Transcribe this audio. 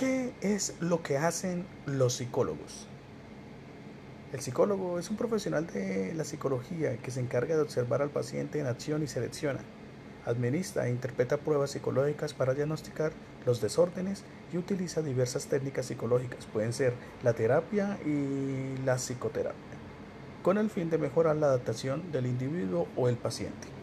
¿Qué es lo que hacen los psicólogos? El psicólogo es un profesional de la psicología que se encarga de observar al paciente en acción y selecciona, administra e interpreta pruebas psicológicas para diagnosticar los desórdenes y utiliza diversas técnicas psicológicas, pueden ser la terapia y la psicoterapia, con el fin de mejorar la adaptación del individuo o el paciente.